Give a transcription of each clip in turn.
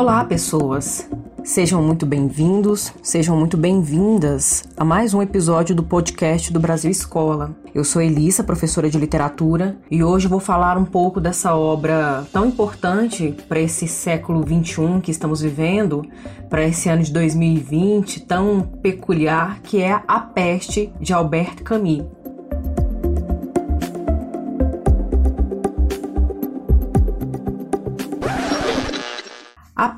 Olá, pessoas! Sejam muito bem-vindos, sejam muito bem-vindas a mais um episódio do podcast do Brasil Escola. Eu sou Elissa, professora de literatura, e hoje vou falar um pouco dessa obra tão importante para esse século XXI que estamos vivendo, para esse ano de 2020 tão peculiar, que é A Peste de Albert Camus.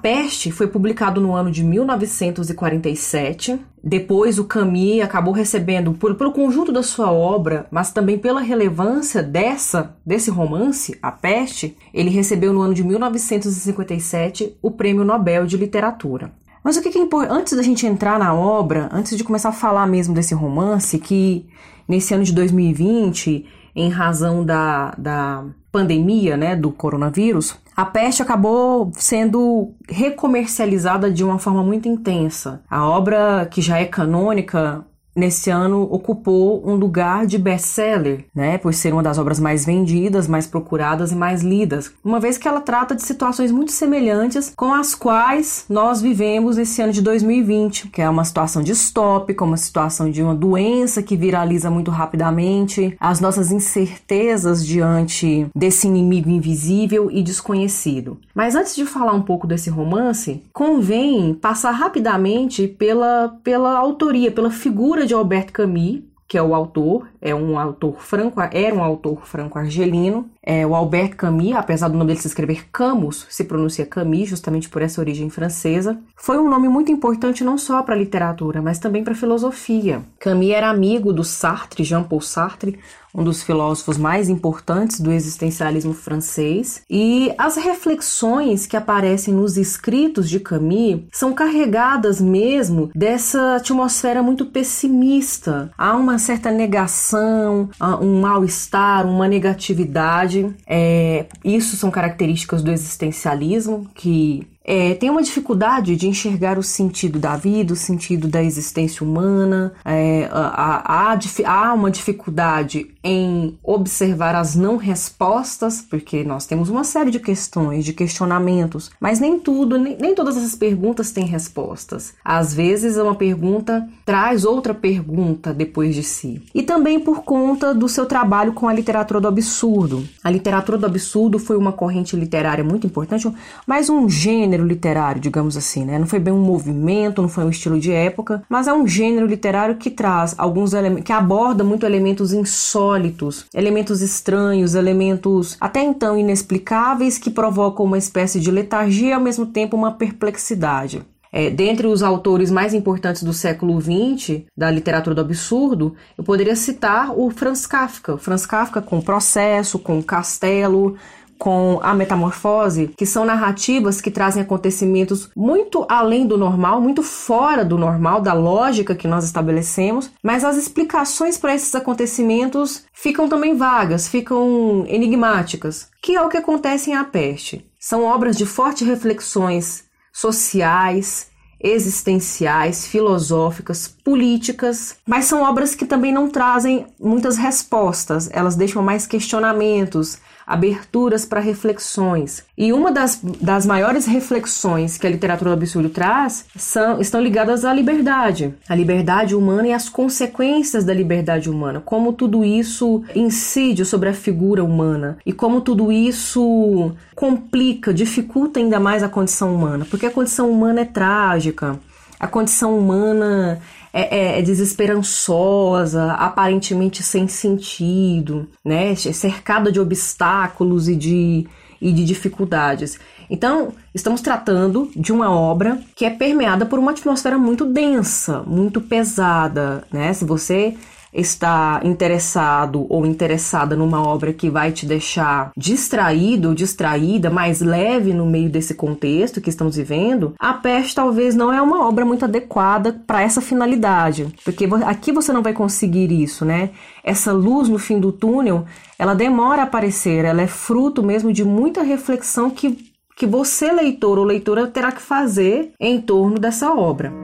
Peste foi publicado no ano de 1947. Depois, o Camus acabou recebendo, por, pelo conjunto da sua obra, mas também pela relevância dessa desse romance, A Peste, ele recebeu no ano de 1957 o Prêmio Nobel de Literatura. Mas o que, é importante? Antes da gente entrar na obra, antes de começar a falar mesmo desse romance, que nesse ano de 2020, em razão da, da pandemia, né, do coronavírus, a peste acabou sendo recomercializada de uma forma muito intensa. A obra que já é canônica nesse ano ocupou um lugar de best-seller, né, por ser uma das obras mais vendidas, mais procuradas e mais lidas, uma vez que ela trata de situações muito semelhantes com as quais nós vivemos nesse ano de 2020, que é uma situação distópica, uma situação de uma doença que viraliza muito rapidamente, as nossas incertezas diante desse inimigo invisível e desconhecido. Mas antes de falar um pouco desse romance, convém passar rapidamente pela pela autoria, pela figura de Albert Camus, que é o autor, é um autor franco, era um autor franco-argelino. É, o Albert Camus, apesar do nome dele se escrever Camus, se pronuncia Camus, justamente por essa origem francesa. Foi um nome muito importante não só para a literatura, mas também para a filosofia. Camus era amigo do Sartre, Jean-Paul Sartre, um dos filósofos mais importantes do existencialismo francês, e as reflexões que aparecem nos escritos de Camus são carregadas mesmo dessa atmosfera muito pessimista. Há uma certa negação, um mal-estar, uma negatividade. É, isso são características do existencialismo que é, tem uma dificuldade de enxergar o sentido da vida, o sentido da existência humana, é, há, há, há uma dificuldade em observar as não respostas, porque nós temos uma série de questões, de questionamentos, mas nem tudo, nem, nem todas essas perguntas têm respostas. Às vezes, uma pergunta traz outra pergunta depois de si. E também por conta do seu trabalho com a literatura do absurdo. A literatura do absurdo foi uma corrente literária muito importante, mas um gênero literário, digamos assim, né? Não foi bem um movimento, não foi um estilo de época, mas é um gênero literário que traz alguns elementos, que aborda muito elementos insólitos elementos estranhos, elementos até então inexplicáveis que provocam uma espécie de letargia e ao mesmo tempo uma perplexidade. É, dentre os autores mais importantes do século XX, da literatura do absurdo, eu poderia citar o Franz Kafka. Franz Kafka com Processo, com Castelo, com a metamorfose, que são narrativas que trazem acontecimentos muito além do normal, muito fora do normal, da lógica que nós estabelecemos, mas as explicações para esses acontecimentos ficam também vagas, ficam enigmáticas, que é o que acontece em A Peste. São obras de fortes reflexões sociais, existenciais, filosóficas, políticas, mas são obras que também não trazem muitas respostas, elas deixam mais questionamentos, aberturas para reflexões. E uma das, das maiores reflexões que a literatura do absurdo traz são, estão ligadas à liberdade, à liberdade humana e às consequências da liberdade humana, como tudo isso incide sobre a figura humana. E como tudo isso complica, dificulta ainda mais a condição humana, porque a condição humana é trágica, a condição humana é, é, é desesperançosa, aparentemente sem sentido, né? cercada de obstáculos e de, e de dificuldades. Então, estamos tratando de uma obra que é permeada por uma atmosfera muito densa, muito pesada, né? Se você está interessado ou interessada numa obra que vai te deixar distraído ou distraída, mais leve no meio desse contexto que estamos vivendo, A Peste talvez não é uma obra muito adequada para essa finalidade, porque aqui você não vai conseguir isso, né? Essa luz no fim do túnel, ela demora a aparecer, ela é fruto mesmo de muita reflexão que que você, leitor ou leitora, terá que fazer em torno dessa obra.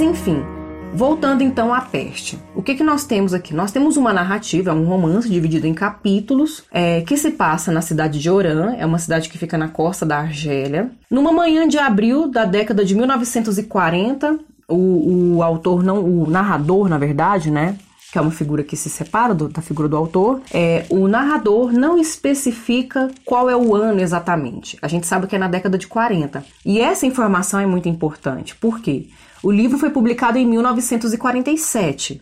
Mas enfim, Voltando então à peste. O que, que nós temos aqui? Nós temos uma narrativa, um romance dividido em capítulos, é, que se passa na cidade de Oran, é uma cidade que fica na costa da Argélia. Numa manhã de abril da década de 1940, o, o autor, não, o narrador, na verdade, né? que é uma figura que se separa do, da figura do autor, é, o narrador não especifica qual é o ano exatamente. A gente sabe que é na década de 40. E essa informação é muito importante. Por quê? O livro foi publicado em 1947.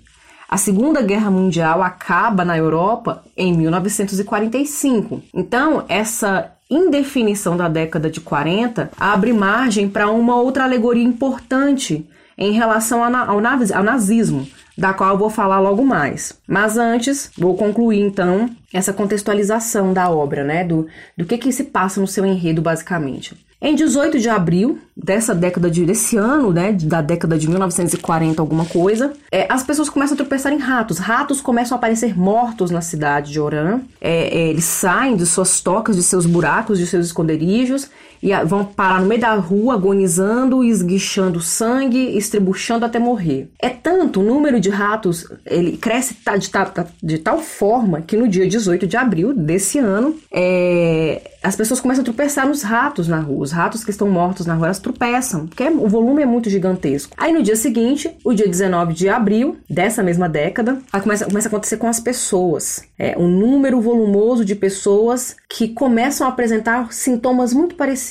A Segunda Guerra Mundial acaba na Europa em 1945. Então, essa indefinição da década de 40 abre margem para uma outra alegoria importante em relação ao, nazismo, da qual eu vou falar logo mais. Mas antes, vou concluir então essa contextualização da obra, né, do, do que que se passa no seu enredo basicamente. Em 18 de abril dessa década de desse ano, né, da década de 1940 alguma coisa, é, as pessoas começam a tropeçar em ratos. Ratos começam a aparecer mortos na cidade de Oran. É, é, eles saem de suas tocas, de seus buracos, de seus esconderijos e vão parar no meio da rua agonizando, esguichando sangue, estribuchando até morrer. É tanto o número de ratos, ele cresce de, de tal forma que no dia 18 de abril desse ano, é, as pessoas começam a tropeçar nos ratos na rua. Os ratos que estão mortos na rua, elas tropeçam, porque é, o volume é muito gigantesco. Aí no dia seguinte, o dia 19 de abril dessa mesma década, começa, começa a acontecer com as pessoas. É um número volumoso de pessoas que começam a apresentar sintomas muito parecidos.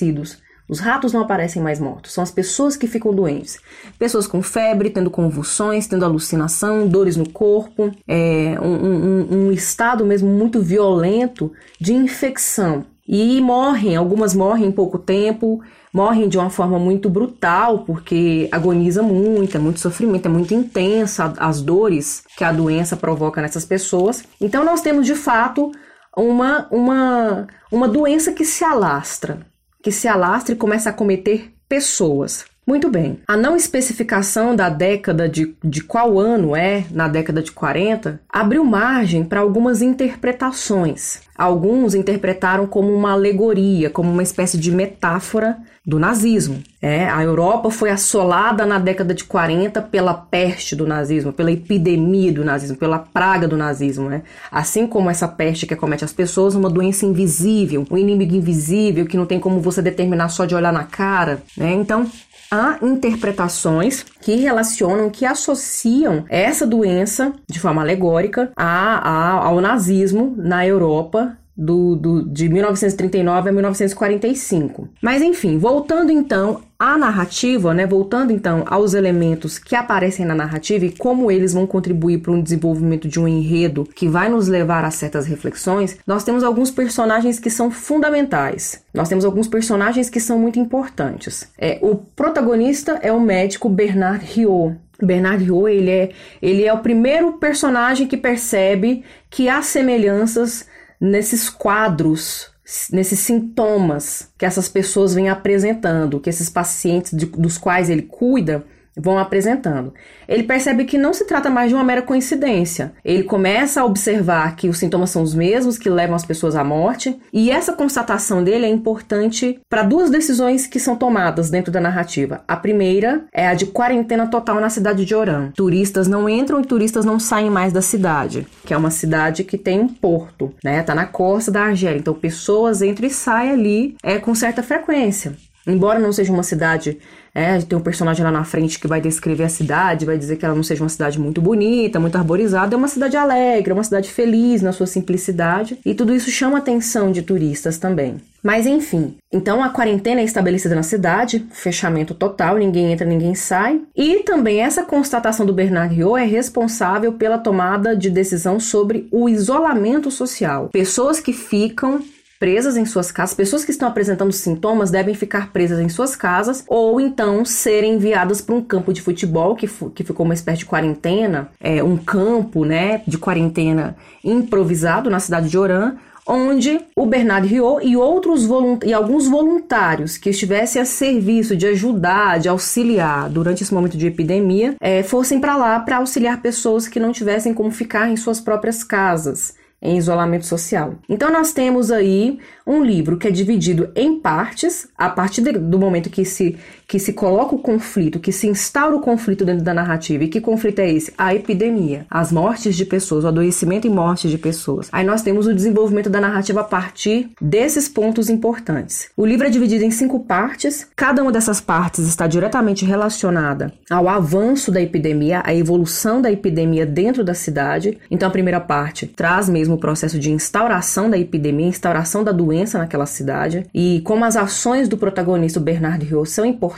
Os ratos não aparecem mais mortos, são as pessoas que ficam doentes. Pessoas com febre, tendo convulsões, tendo alucinação, dores no corpo, é, um, um, um estado mesmo muito violento de infecção. E morrem, algumas morrem em pouco tempo, morrem de uma forma muito brutal, porque agoniza muito, é muito sofrimento, é muito intensa as dores que a doença provoca nessas pessoas. Então nós temos de fato uma, uma, uma doença que se alastra, que se alastra e começa a cometer pessoas. Muito bem. A não especificação da década de, de qual ano é, na década de 40, abriu margem para algumas interpretações. Alguns interpretaram como uma alegoria, como uma espécie de metáfora do nazismo. É, a Europa foi assolada na década de 40 pela peste do nazismo, pela epidemia do nazismo, pela praga do nazismo. Né? Assim como essa peste que acomete as pessoas, uma doença invisível, um inimigo invisível que não tem como você determinar só de olhar na cara. Né? Então, há interpretações que relacionam, que associam essa doença de forma alegórica a, a, ao nazismo na Europa do, do, de 1939 a 1945. Mas enfim, voltando então à narrativa, né, voltando então aos elementos que aparecem na narrativa e como eles vão contribuir para o desenvolvimento de um enredo que vai nos levar a certas reflexões, nós temos alguns personagens que são fundamentais. Nós temos alguns personagens que são muito importantes. É, o protagonista é o médico Bernard Riot, Bernard Riot, ele é, ele é o primeiro personagem que percebe que há semelhanças nesses quadros, nesses sintomas que essas pessoas vêm apresentando, que esses pacientes de, dos quais ele cuida vão apresentando. Ele percebe que não se trata mais de uma mera coincidência. Ele começa a observar que os sintomas são os mesmos que levam as pessoas à morte, e essa constatação dele é importante para duas decisões que são tomadas dentro da narrativa. A primeira é a de quarentena total na cidade de Oran. Turistas não entram e turistas não saem mais da cidade, que é uma cidade que tem um porto, né? Tá na costa da Argélia, então pessoas entram e saem ali é com certa frequência. Embora não seja uma cidade é, tem um personagem lá na frente que vai descrever a cidade, vai dizer que ela não seja uma cidade muito bonita, muito arborizada, é uma cidade alegre, é uma cidade feliz na sua simplicidade, e tudo isso chama a atenção de turistas também. Mas enfim, então a quarentena é estabelecida na cidade, fechamento total, ninguém entra, ninguém sai. E também essa constatação do Bernard Riot é responsável pela tomada de decisão sobre o isolamento social. Pessoas que ficam presas em suas casas. Pessoas que estão apresentando sintomas devem ficar presas em suas casas ou então serem enviadas para um campo de futebol que, que ficou uma espécie de quarentena, é, um campo, né, de quarentena improvisado na cidade de Oran, onde o Bernard Riot e outros e alguns voluntários que estivessem a serviço de ajudar, de auxiliar durante esse momento de epidemia, é, fossem para lá para auxiliar pessoas que não tivessem como ficar em suas próprias casas em isolamento social. Então nós temos aí um livro que é dividido em partes, a partir do momento que se que se coloca o conflito, que se instaura o conflito dentro da narrativa. E que conflito é esse? A epidemia, as mortes de pessoas, o adoecimento e morte de pessoas. Aí nós temos o desenvolvimento da narrativa a partir desses pontos importantes. O livro é dividido em cinco partes, cada uma dessas partes está diretamente relacionada ao avanço da epidemia, à evolução da epidemia dentro da cidade. Então a primeira parte traz mesmo o processo de instauração da epidemia, instauração da doença naquela cidade e como as ações do protagonista Bernard Riot são importantes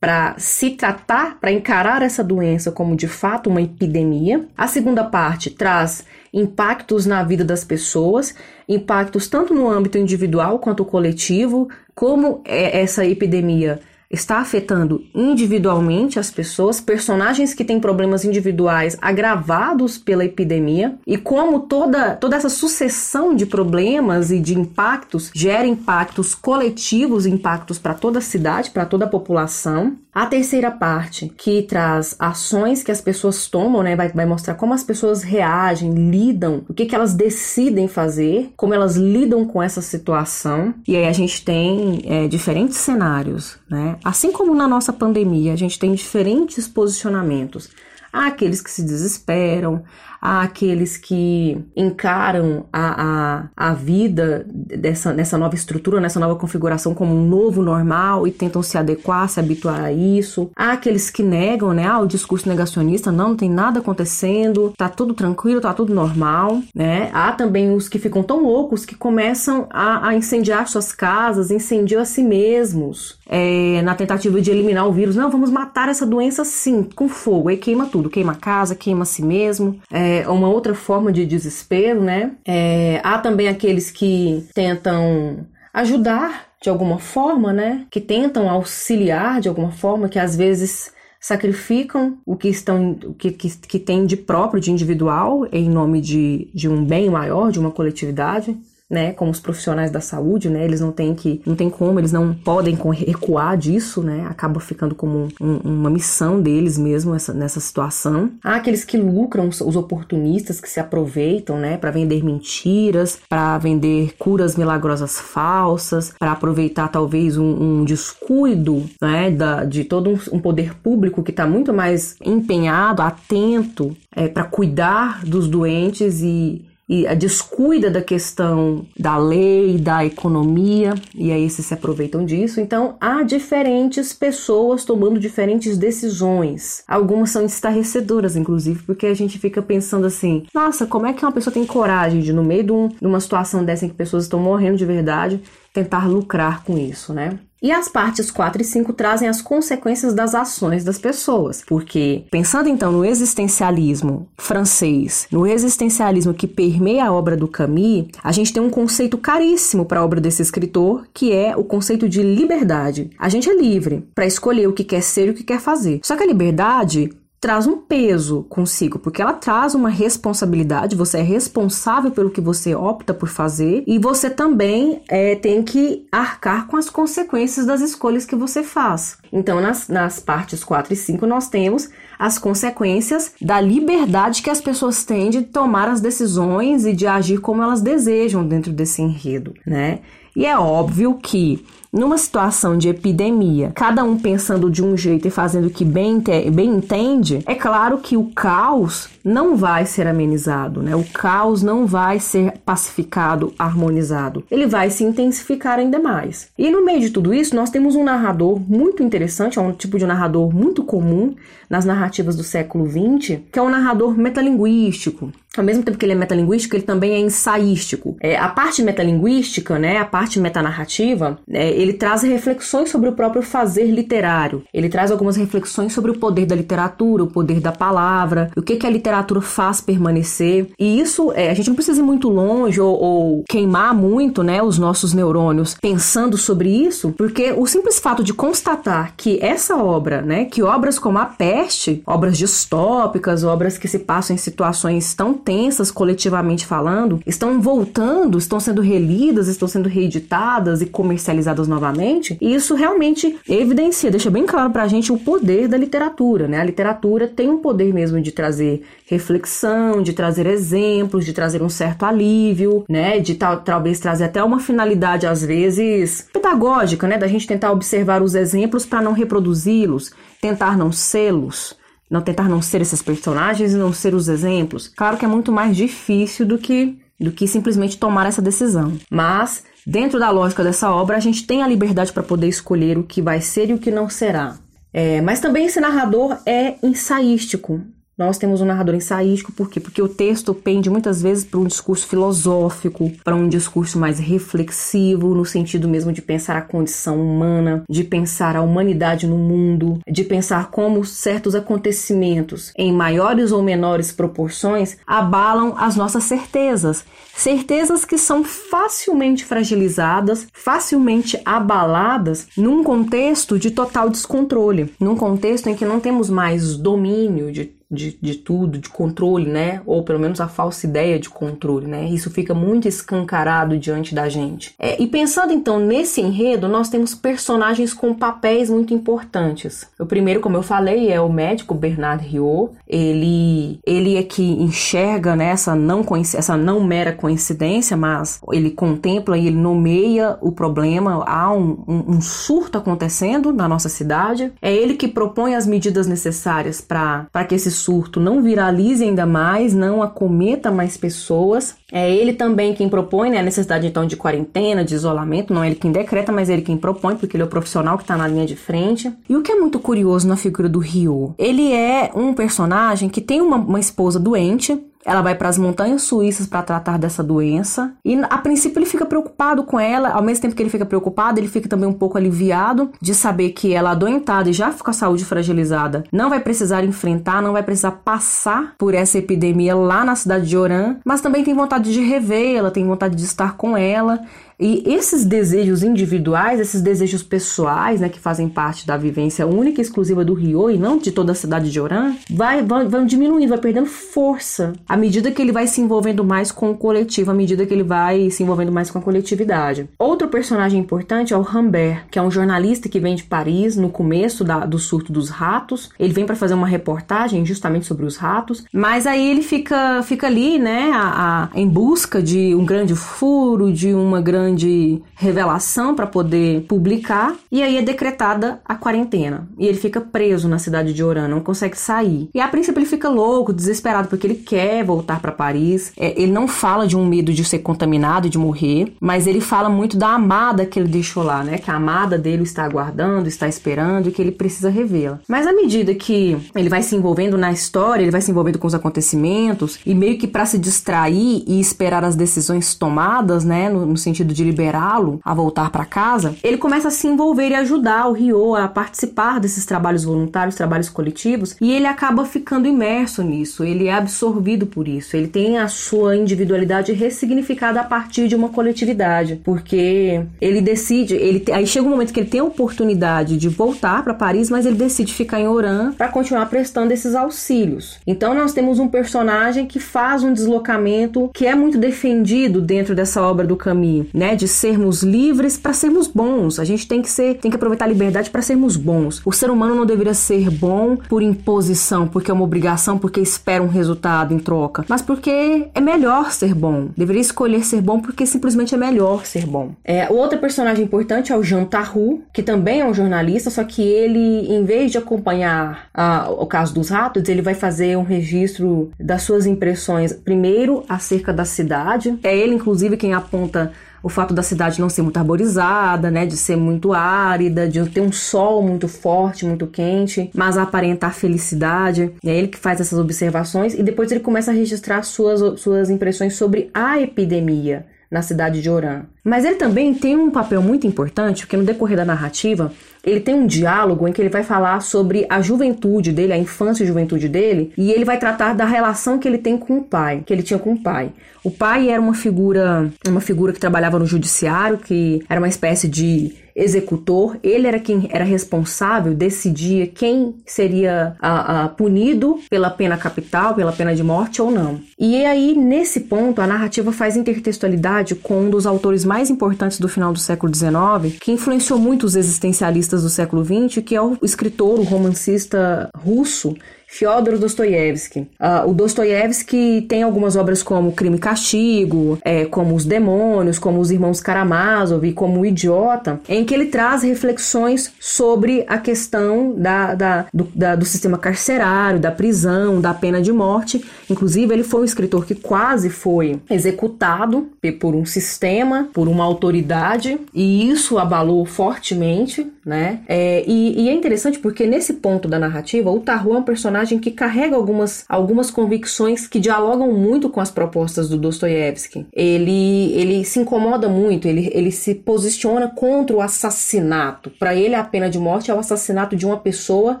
para se tratar, para encarar essa doença como de fato uma epidemia. A segunda parte traz impactos na vida das pessoas, impactos tanto no âmbito individual quanto coletivo, como é essa epidemia está afetando individualmente as pessoas, personagens que têm problemas individuais agravados pela epidemia e como toda, toda essa sucessão de problemas e de impactos gera impactos coletivos, impactos para toda a cidade, para toda a população. A terceira parte, que traz ações que as pessoas tomam, né, vai, vai mostrar como as pessoas reagem, lidam, o que, que elas decidem fazer, como elas lidam com essa situação. E aí a gente tem é, diferentes cenários, né? Assim como na nossa pandemia, a gente tem diferentes posicionamentos. Há aqueles que se desesperam, há aqueles que encaram a, a, a vida dessa, nessa nova estrutura, nessa nova configuração como um novo normal e tentam se adequar, se habituar a isso. Há aqueles que negam, né? Ah, o discurso negacionista, não, não tem nada acontecendo, tá tudo tranquilo, tá tudo normal, né? Há também os que ficam tão loucos que começam a, a incendiar suas casas, incendiam a si mesmos, é, na tentativa de eliminar o vírus. Não, vamos matar essa doença sim, com fogo. Aí queima tudo, queima a casa, queima a si mesmo. É uma outra forma de desespero, né? É, há também aqueles que tentam ajudar de alguma forma, né? Que tentam auxiliar de alguma forma, que às vezes sacrificam o que estão o que, que, que tem de próprio, de individual, em nome de, de um bem maior, de uma coletividade né, como os profissionais da saúde, né, eles não têm que, não tem como, eles não podem recuar disso, né, acaba ficando como um, uma missão deles mesmo essa, nessa situação. Há aqueles que lucram, os oportunistas que se aproveitam, né, para vender mentiras, para vender curas milagrosas falsas, para aproveitar talvez um, um descuido, né, da, de todo um, um poder público que está muito mais empenhado, atento, é, para cuidar dos doentes e e descuida da questão da lei, da economia, e aí se aproveitam disso. Então, há diferentes pessoas tomando diferentes decisões. Algumas são estarrecedoras, inclusive, porque a gente fica pensando assim: nossa, como é que uma pessoa tem coragem de, no meio de, um, uma situação dessa em que pessoas estão morrendo de verdade, tentar lucrar com isso, né? E as partes 4 e 5 trazem as consequências das ações das pessoas, porque pensando então no existencialismo francês, no existencialismo que permeia a obra do Camus, a gente tem um conceito caríssimo para a obra desse escritor, que é o conceito de liberdade. A gente é livre para escolher o que quer ser e o que quer fazer. Só que a liberdade traz um peso consigo, porque ela traz uma responsabilidade, você é responsável pelo que você opta por fazer e você também é, tem que arcar com as consequências das escolhas que você faz. Então, nas, nas partes 4 e 5, nós temos as consequências da liberdade que as pessoas têm de tomar as decisões e de agir como elas desejam dentro desse enredo, né? E é óbvio que numa situação de epidemia, cada um pensando de um jeito e fazendo o que bem, bem entende, é claro que o caos não vai ser amenizado, né? O caos não vai ser pacificado, harmonizado. Ele vai se intensificar ainda mais. E no meio de tudo isso, nós temos um narrador muito interessante, é um tipo de narrador muito comum nas narrativas do século XX, que é um narrador metalinguístico. Ao mesmo tempo que ele é metalinguístico, ele também é ensaístico. É, a parte metalinguística, né, a parte metanarrativa, é, ele traz reflexões sobre o próprio fazer literário. Ele traz algumas reflexões sobre o poder da literatura, o poder da palavra, o que, que a literatura faz permanecer. E isso, é, a gente não precisa ir muito longe ou, ou queimar muito né, os nossos neurônios pensando sobre isso, porque o simples fato de constatar que essa obra, né, que obras como A Peste, obras distópicas, obras que se passam em situações tão tensas coletivamente falando, estão voltando, estão sendo relidas, estão sendo reeditadas e comercializadas novamente. E isso realmente evidencia, deixa bem claro pra gente o poder da literatura, né? A literatura tem um poder mesmo de trazer reflexão, de trazer exemplos, de trazer um certo alívio, né? De tal, talvez trazer até uma finalidade às vezes pedagógica, né? Da gente tentar observar os exemplos para não reproduzi-los, tentar não sê-los não tentar não ser esses personagens e não ser os exemplos. Claro que é muito mais difícil do que do que simplesmente tomar essa decisão. Mas dentro da lógica dessa obra, a gente tem a liberdade para poder escolher o que vai ser e o que não será. É, mas também esse narrador é ensaístico. Nós temos um narrador ensaístico, por quê? Porque o texto pende muitas vezes para um discurso filosófico, para um discurso mais reflexivo, no sentido mesmo de pensar a condição humana, de pensar a humanidade no mundo, de pensar como certos acontecimentos, em maiores ou menores proporções, abalam as nossas certezas. Certezas que são facilmente fragilizadas, facilmente abaladas num contexto de total descontrole, num contexto em que não temos mais domínio de de, de tudo, de controle, né? Ou pelo menos a falsa ideia de controle, né? Isso fica muito escancarado diante da gente. É, e pensando então nesse enredo, nós temos personagens com papéis muito importantes. O primeiro, como eu falei, é o médico Bernard Riot. Ele, ele é que enxerga né, essa, não, essa não mera coincidência, mas ele contempla e ele nomeia o problema. Há um, um, um surto acontecendo na nossa cidade. É ele que propõe as medidas necessárias para que esse surto não viralize ainda mais, não acometa mais pessoas. É ele também quem propõe né, a necessidade então de quarentena, de isolamento, não é ele quem decreta, mas é ele quem propõe, porque ele é o profissional que está na linha de frente. E o que é muito curioso na figura do Ryo, ele é um personagem que tem uma, uma esposa doente, ela vai para as montanhas suíças para tratar dessa doença. E a princípio ele fica preocupado com ela, ao mesmo tempo que ele fica preocupado, ele fica também um pouco aliviado de saber que ela adoentada e já com a saúde fragilizada, não vai precisar enfrentar, não vai precisar passar por essa epidemia lá na cidade de Oran, mas também tem vontade de revê-la, tem vontade de estar com ela. E esses desejos individuais, esses desejos pessoais, né, que fazem parte da vivência única e exclusiva do Rio e não de toda a cidade de Oran, vai, vão, vão diminuindo, vai perdendo força à medida que ele vai se envolvendo mais com o coletivo, à medida que ele vai se envolvendo mais com a coletividade. Outro personagem importante é o Rambert, que é um jornalista que vem de Paris no começo da, do surto dos ratos. Ele vem para fazer uma reportagem justamente sobre os ratos, mas aí ele fica, fica ali, né, a, a, em busca de um grande furo, de uma grande revelação para poder publicar, e aí é decretada a quarentena. E ele fica preso na cidade de Oran, não consegue sair. E a princípio ele fica louco, desesperado, porque ele quer voltar para Paris. É, ele não fala de um medo de ser contaminado e de morrer, mas ele fala muito da amada que ele deixou lá, né? Que a amada dele está aguardando, está esperando e que ele precisa revê-la. Mas à medida que ele vai se envolvendo na história, ele vai se envolvendo com os acontecimentos e meio que para se distrair e esperar as decisões tomadas, né, no, no sentido de liberá-lo a voltar para casa, ele começa a se envolver e ajudar o Rio a participar desses trabalhos voluntários, trabalhos coletivos, e ele acaba ficando imerso nisso, ele é absorvido por isso, ele tem a sua individualidade ressignificada a partir de uma coletividade, porque ele decide, ele aí chega um momento que ele tem a oportunidade de voltar para Paris, mas ele decide ficar em Oran para continuar prestando esses auxílios. Então nós temos um personagem que faz um deslocamento que é muito defendido dentro dessa obra do Camus, né? De sermos livres para sermos bons. A gente tem que ser, tem que aproveitar a liberdade para sermos bons. O ser humano não deveria ser bom por imposição, porque é uma obrigação, porque espera um resultado em troca, mas porque é melhor ser bom. Deveria escolher ser bom porque simplesmente é melhor ser bom. É, o outro personagem importante é o Jean Tarrou, que também é um jornalista, só que ele, em vez de acompanhar ah, o caso dos ratos, ele vai fazer um registro das suas impressões, primeiro acerca da cidade. É ele, inclusive, quem aponta o fato da cidade não ser muito arborizada, né, de ser muito árida, de ter um sol muito forte, muito quente, mas aparentar felicidade. É ele que faz essas observações e depois ele começa a registrar suas, suas impressões sobre a epidemia na cidade de Oran. Mas ele também tem um papel muito importante, porque no decorrer da narrativa ele tem um diálogo em que ele vai falar sobre a juventude dele, a infância e juventude dele, e ele vai tratar da relação que ele tem com o pai, que ele tinha com o pai. O pai era uma figura, uma figura que trabalhava no judiciário, que era uma espécie de executor, ele era quem era responsável, decidia quem seria a, a, punido pela pena capital, pela pena de morte ou não. E aí, nesse ponto, a narrativa faz intertextualidade com um dos autores mais importantes do final do século XIX, que influenciou muito os existencialistas do século XX, que é o escritor, o romancista russo Fyodor Dostoiévski. Uh, o Dostoiévski tem algumas obras como Crime e Castigo, é, como Os Demônios, como Os Irmãos Karamazov e como O Idiota, em que ele traz reflexões sobre a questão da, da, do, da, do sistema carcerário, da prisão, da pena de morte. Inclusive, ele foi um escritor que quase foi executado por um sistema, por uma autoridade, e isso abalou fortemente, né? É, e, e é interessante porque nesse ponto da narrativa, o Tarro é um personagem personagem que carrega algumas, algumas convicções que dialogam muito com as propostas do Dostoiévski. Ele, ele se incomoda muito, ele, ele se posiciona contra o assassinato. Para ele, a pena de morte é o assassinato de uma pessoa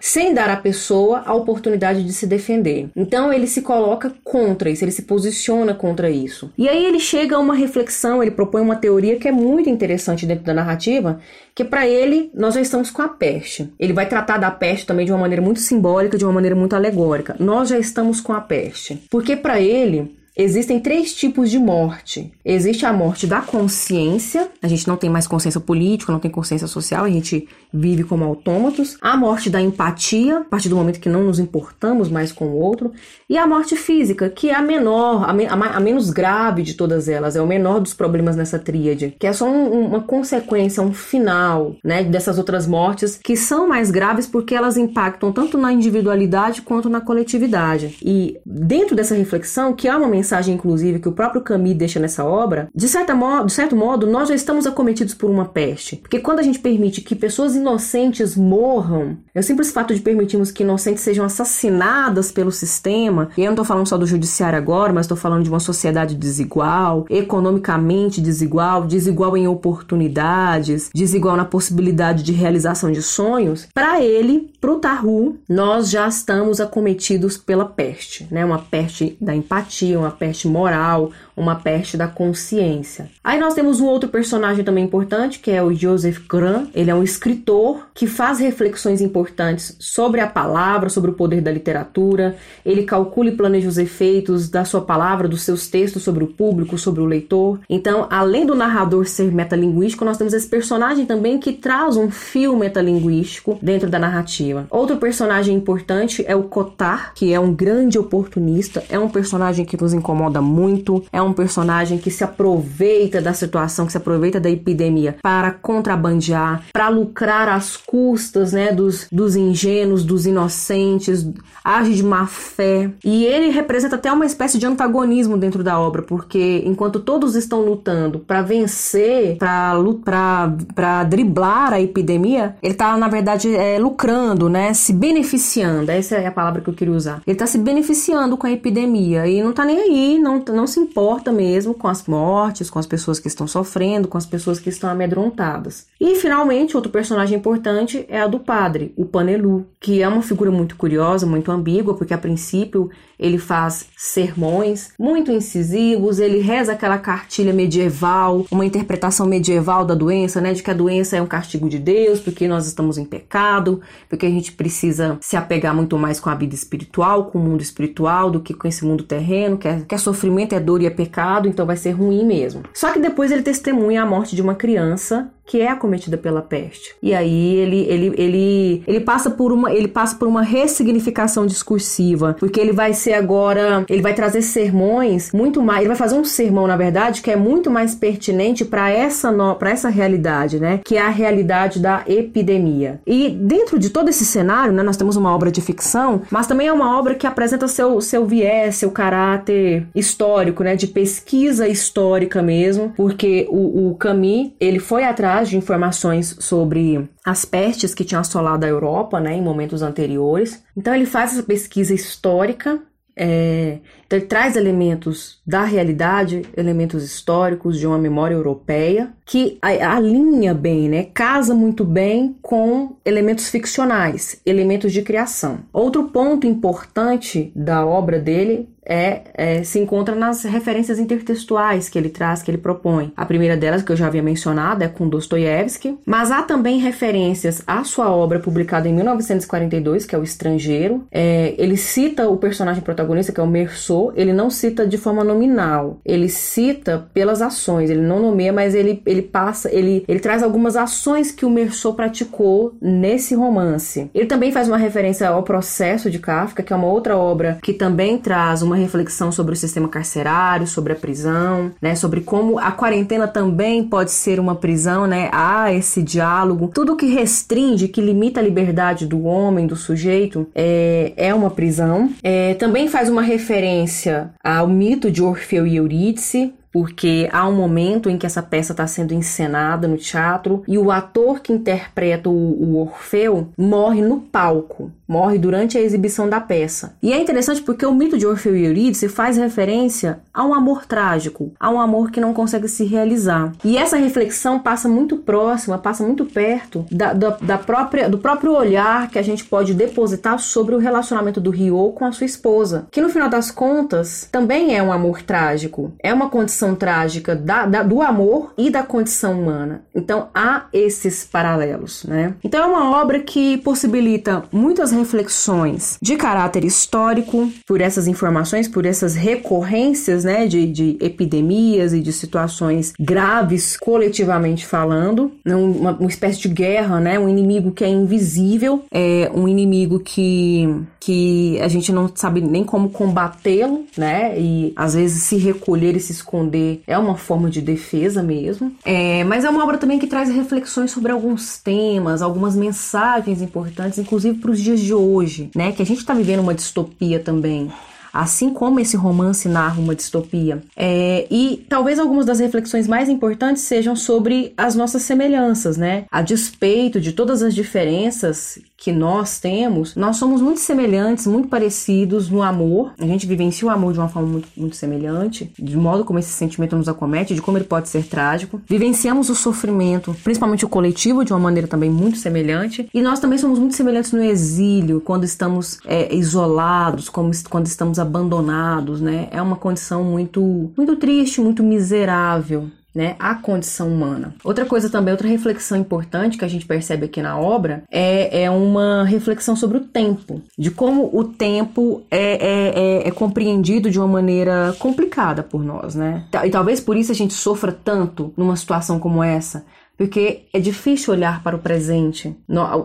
sem dar à pessoa a oportunidade de se defender. Então, ele se coloca contra isso, ele se posiciona contra isso. E aí ele chega a uma reflexão, ele propõe uma teoria que é muito interessante dentro da narrativa, que para ele nós já estamos com a peste. Ele vai tratar da peste também de uma maneira muito simbólica, de uma maneira muito alegórica. Nós já estamos com a peste. Porque para ele Existem três tipos de morte. Existe a morte da consciência, a gente não tem mais consciência política, não tem consciência social, a gente vive como autômatos. A morte da empatia, a partir do momento que não nos importamos mais com o outro. E a morte física, que é a menor, a, me, a, menos grave de todas elas, é o menor dos problemas nessa tríade, que é só um, uma consequência, um final, né, dessas outras mortes que são mais graves porque elas impactam tanto na individualidade quanto na coletividade. E dentro dessa reflexão, que há uma mensagem mensagem, inclusive, que o próprio Camus deixa nessa obra, de, certa modo, de certo modo, nós já estamos acometidos por uma peste. Porque quando a gente permite que pessoas inocentes morram, é o simples fato de permitirmos que inocentes sejam assassinadas pelo sistema, e eu não estou falando só do judiciário agora, mas estou falando de uma sociedade desigual, economicamente desigual, desigual em oportunidades, desigual na possibilidade de realização de sonhos, para ele, para o Tarru, nós já estamos acometidos pela peste, né? Uma peste da empatia, uma peste moral, uma peste da consciência. Aí nós temos um outro personagem também importante, que é o Joseph Graham. Ele é um escritor que faz reflexões importantes sobre a palavra, sobre o poder da literatura. Ele calcula e planeja os efeitos da sua palavra, dos seus textos sobre o público, sobre o leitor. Então, além do narrador ser metalinguístico, nós temos esse personagem também que traz um fio metalinguístico dentro da narrativa. Outro personagem importante é o Cotar, que é um grande oportunista, é um personagem que nos incomoda muito, é um personagem que se aproveita da situação, que se aproveita da epidemia para contrabandear, para lucrar às custas, né, dos, dos ingênuos, dos inocentes, age de má fé. E ele representa até uma espécie de antagonismo dentro da obra, porque enquanto todos estão lutando para vencer, para driblar a epidemia, ele está na verdade é, lucrando, né, se beneficiando. Essa é a palavra que eu queria usar. Ele está se beneficiando com a epidemia e não está nem aí, não, não se importa mesmo com as mortes, com as pessoas que estão sofrendo, com as pessoas que estão amedrontadas. E finalmente, outro personagem importante é a do padre, o Panelu, que é uma figura muito curiosa, muito ambígua, porque a princípio ele faz sermões muito incisivos, ele reza aquela cartilha medieval, uma interpretação medieval da doença, né, de que a doença é um castigo de Deus, porque nós estamos em pecado, porque a gente precisa se apegar muito mais com a vida espiritual, com o mundo espiritual, do que com esse mundo terreno, que é, que é sofrimento, é dor e é pecado, então vai ser ruim mesmo. Só que depois ele testemunha a morte de uma criança que é acometida pela peste. E aí ele, ele, ele, ele passa por uma ele passa por uma ressignificação discursiva, porque ele vai ser agora, ele vai trazer sermões muito mais, ele vai fazer um sermão na verdade que é muito mais pertinente para essa para essa realidade, né, que é a realidade da epidemia. E dentro de todo esse cenário, né, nós temos uma obra de ficção, mas também é uma obra que apresenta seu seu viés, seu caráter histórico, né, de pesquisa histórica mesmo, porque o, o Camus, ele foi atrás de informações sobre as pestes que tinham assolado a Europa né, em momentos anteriores. Então ele faz essa pesquisa histórica É, então, ele traz elementos da realidade, elementos históricos de uma memória europeia, que alinha bem, né? Casa muito bem com elementos ficcionais, elementos de criação. Outro ponto importante da obra dele é, é, se encontra nas referências intertextuais que ele traz, que ele propõe. A primeira delas, que eu já havia mencionado, é com Dostoiévski, mas há também referências à sua obra publicada em 1942, que é O Estrangeiro. É, ele cita o personagem protagonista, que é o Merceau, ele não cita de forma nominal, ele cita pelas ações, ele não nomeia, mas ele, ele passa, ele, ele traz algumas ações que o Merceau praticou nesse romance. Ele também faz uma referência ao Processo de Kafka, que é uma outra obra que também traz uma reflexão sobre o sistema carcerário, sobre a prisão, né, sobre como a quarentena também pode ser uma prisão, né? Há esse diálogo. Tudo que restringe, que limita a liberdade do homem, do sujeito, é, é uma prisão. É, também faz uma referência ao mito de Orfeu e Eurídice, porque há um momento em que essa peça está sendo encenada no teatro e o ator que interpreta o, o, Orfeu morre no palco, morre durante a exibição da peça. E é interessante porque o mito de Orfeu e Eurídice faz referência a um amor trágico, a um amor que não consegue se realizar. E essa reflexão passa muito próxima, passa muito perto da, da, da própria, do próprio olhar que a gente pode depositar sobre o relacionamento do Rio com a sua esposa, que no final das contas também é um amor trágico, é uma condição trágica da, da, do amor e da condição humana. Então há esses paralelos, né? Então é uma obra que possibilita muitas reflexões de caráter histórico por essas informações, por essas recorrências, né, de, de epidemias e de situações graves coletivamente falando, uma, uma espécie de guerra, né, um inimigo que é invisível, é um inimigo que que a gente não sabe nem como combatê-lo, né? E às vezes se recolher e se esconder é uma forma de defesa mesmo. É, mas é uma obra também que traz reflexões sobre alguns temas, algumas mensagens importantes, inclusive para os dias de hoje, né? Que a gente está vivendo uma distopia também assim como esse romance narra uma distopia. É, e talvez algumas das reflexões mais importantes sejam sobre as nossas semelhanças, né? A despeito de todas as diferenças que nós temos, nós somos muito semelhantes, muito parecidos no amor. A gente vivencia o amor de uma forma muito, muito semelhante, de modo como esse sentimento nos acomete, de como ele pode ser trágico. Vivenciamos o sofrimento, principalmente o coletivo, de uma maneira também muito semelhante. E nós também somos muito semelhantes no exílio, quando estamos é, isolados, como, quando estamos abandonados, né? É uma condição muito, muito triste, muito miserável né, a condição humana. Outra coisa também, outra reflexão importante que a gente percebe aqui na obra é, é uma reflexão sobre o tempo, de como o tempo é, é, é, é compreendido de uma maneira complicada por nós, né? E talvez por isso a gente sofra tanto numa situação como essa, porque é difícil olhar para o presente.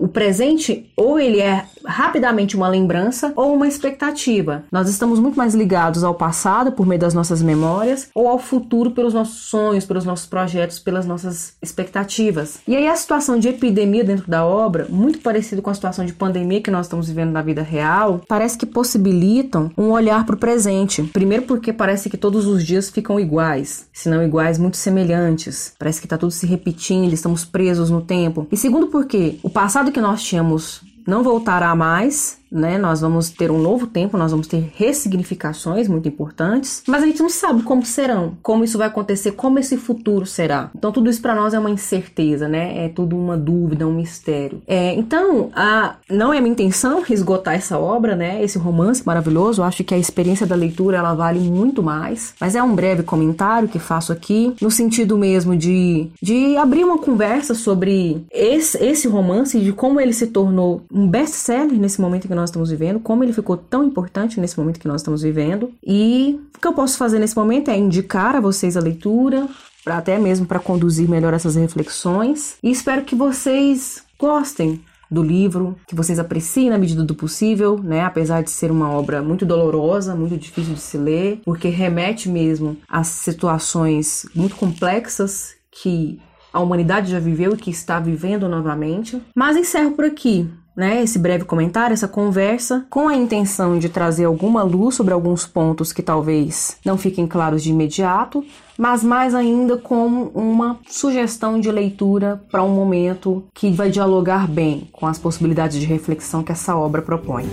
O presente ou ele é rapidamente uma lembrança ou uma expectativa. Nós estamos muito mais ligados ao passado por meio das nossas memórias ou ao futuro pelos nossos sonhos, pelos nossos projetos, pelas nossas expectativas. E aí a situação de epidemia dentro da obra, muito parecido com a situação de pandemia que nós estamos vivendo na vida real, parece que possibilitam um olhar para o presente. Primeiro porque parece que todos os dias ficam iguais, se não iguais, muito semelhantes. Parece que está tudo se repetindo estamos presos no tempo. E segundo, porque o passado que nós tínhamos não voltará mais, né? Nós vamos ter um novo tempo, nós vamos ter ressignificações muito importantes, mas a gente não sabe como serão, como isso vai acontecer, como esse futuro será. Então tudo isso para nós é uma incerteza, né? É tudo uma dúvida, um mistério. É, então, a, não é minha intenção esgotar essa obra, né? Esse romance maravilhoso. Eu acho que a experiência da leitura ela vale muito mais, mas é um breve comentário que faço aqui no sentido mesmo de, de abrir uma conversa sobre esse, esse romance e de como ele se tornou um best-seller nesse momento que nós estamos vivendo, como ele ficou tão importante nesse momento que nós estamos vivendo. E o que eu posso fazer nesse momento é indicar a vocês a leitura, para até mesmo para conduzir melhor essas reflexões. E espero que vocês gostem do livro, que vocês apreciem na medida do possível, né? Apesar de ser uma obra muito dolorosa, muito difícil de se ler, porque remete mesmo a situações muito complexas que a humanidade já viveu e que está vivendo novamente. Mas encerro por aqui né, esse breve comentário, essa conversa, com a intenção de trazer alguma luz sobre alguns pontos que talvez não fiquem claros de imediato, mas mais ainda como uma sugestão de leitura para um momento que vai dialogar bem com as possibilidades de reflexão que essa obra propõe.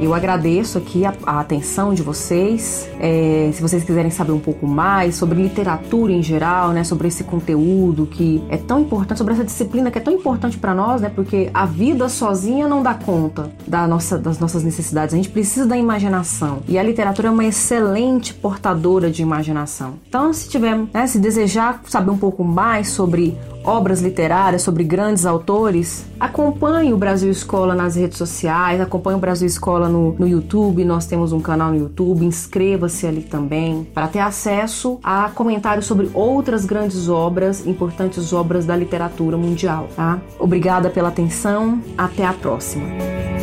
Eu agradeço aqui a, a atenção de vocês. É, se vocês quiserem saber um pouco mais sobre literatura em geral, né, sobre esse conteúdo que é tão importante, sobre essa disciplina que é tão importante para nós, né, porque a vida sozinha não dá conta da nossa, das nossas necessidades. A gente precisa da imaginação e a literatura é uma excelente portadora de imaginação. Então, se tiver, né, se desejar saber um pouco mais sobre obras literárias, sobre grandes autores, acompanhe o Brasil Escola nas redes sociais, acompanhe o Brasil Escola no, no YouTube, nós temos um canal no YouTube, ali também para ter acesso a comentários sobre outras grandes obras, importantes obras da literatura mundial, tá? Obrigada pela atenção, até a próxima.